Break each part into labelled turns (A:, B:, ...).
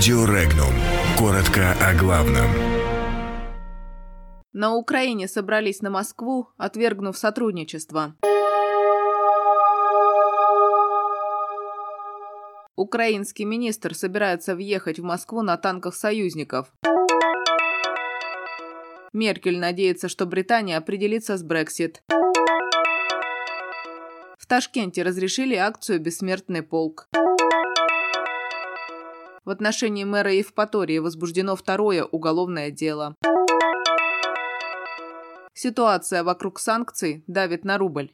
A: Радио Регнум. Коротко о главном.
B: На Украине собрались на Москву, отвергнув сотрудничество. Украинский министр собирается въехать в Москву на танках союзников. Меркель надеется, что Британия определится с Брексит. В Ташкенте разрешили акцию «Бессмертный полк». В отношении мэра Евпатории возбуждено второе уголовное дело. Ситуация вокруг санкций давит на рубль.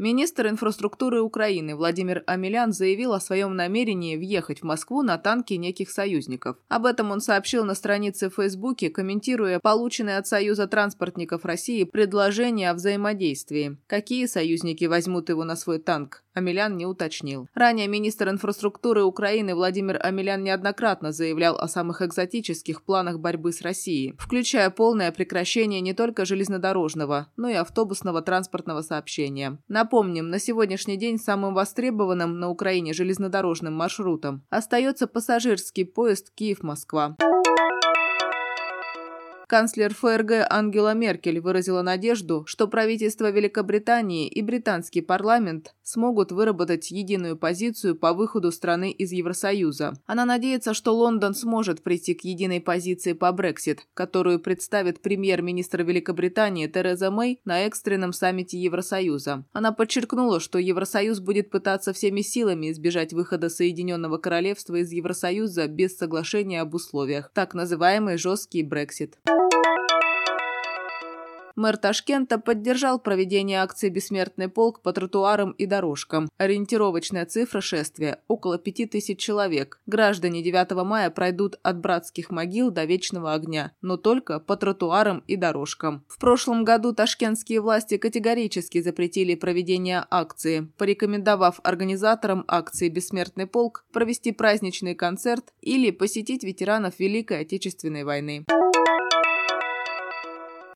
B: Министр инфраструктуры Украины Владимир Амелян заявил о своем намерении въехать в Москву на танки неких союзников. Об этом он сообщил на странице в Фейсбуке, комментируя полученное от Союза транспортников России предложение о взаимодействии. Какие союзники возьмут его на свой танк? Амелян не уточнил. Ранее министр инфраструктуры Украины Владимир Амелян неоднократно заявлял о самых экзотических планах борьбы с Россией, включая полное прекращение не только железнодорожного, но и автобусного транспортного сообщения. Напомним, на сегодняшний день самым востребованным на Украине железнодорожным маршрутом остается пассажирский поезд Киев-Москва. Канцлер ФРГ Ангела Меркель выразила надежду, что правительство Великобритании и британский парламент смогут выработать единую позицию по выходу страны из Евросоюза. Она надеется, что Лондон сможет прийти к единой позиции по Брексит, которую представит премьер-министр Великобритании Тереза Мэй на экстренном саммите Евросоюза. Она подчеркнула, что Евросоюз будет пытаться всеми силами избежать выхода Соединенного Королевства из Евросоюза без соглашения об условиях, так называемый жесткий Брексит. Мэр Ташкента поддержал проведение акции «Бессмертный полк» по тротуарам и дорожкам. Ориентировочная цифра шествия – около 5000 человек. Граждане 9 мая пройдут от братских могил до Вечного огня, но только по тротуарам и дорожкам. В прошлом году ташкентские власти категорически запретили проведение акции, порекомендовав организаторам акции «Бессмертный полк» провести праздничный концерт или посетить ветеранов Великой Отечественной войны.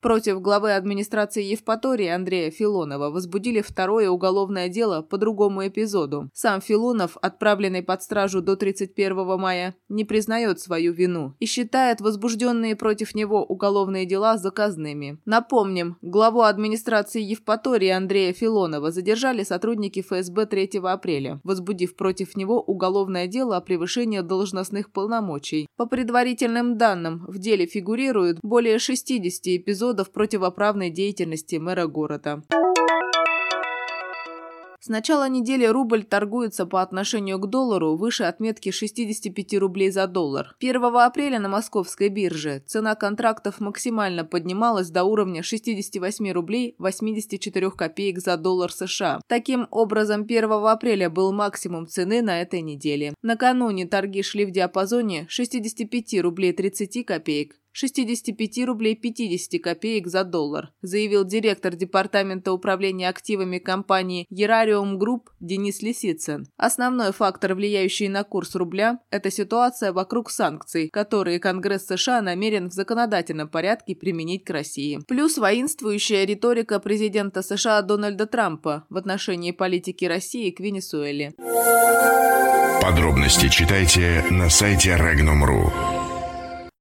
B: Против главы администрации Евпатории Андрея Филонова возбудили второе уголовное дело по другому эпизоду. Сам Филонов, отправленный под стражу до 31 мая, не признает свою вину и считает возбужденные против него уголовные дела заказными. Напомним, главу администрации Евпатории Андрея Филонова задержали сотрудники ФСБ 3 апреля, возбудив против него уголовное дело о превышении должностных полномочий. По предварительным данным, в деле фигурируют более 60 эпизодов эпизодов противоправной деятельности мэра города. С начала недели рубль торгуется по отношению к доллару выше отметки 65 рублей за доллар. 1 апреля на московской бирже цена контрактов максимально поднималась до уровня 68 рублей 84 копеек за доллар США. Таким образом, 1 апреля был максимум цены на этой неделе. Накануне торги шли в диапазоне 65 рублей 30 копеек 65 рублей 50 копеек за доллар, заявил директор Департамента управления активами компании Ерариум Групп Денис Лисицын. Основной фактор, влияющий на курс рубля, это ситуация вокруг санкций, которые Конгресс США намерен в законодательном порядке применить к России. Плюс воинствующая риторика президента США Дональда Трампа в отношении политики России к Венесуэле.
A: Подробности читайте на сайте Regnum.ru.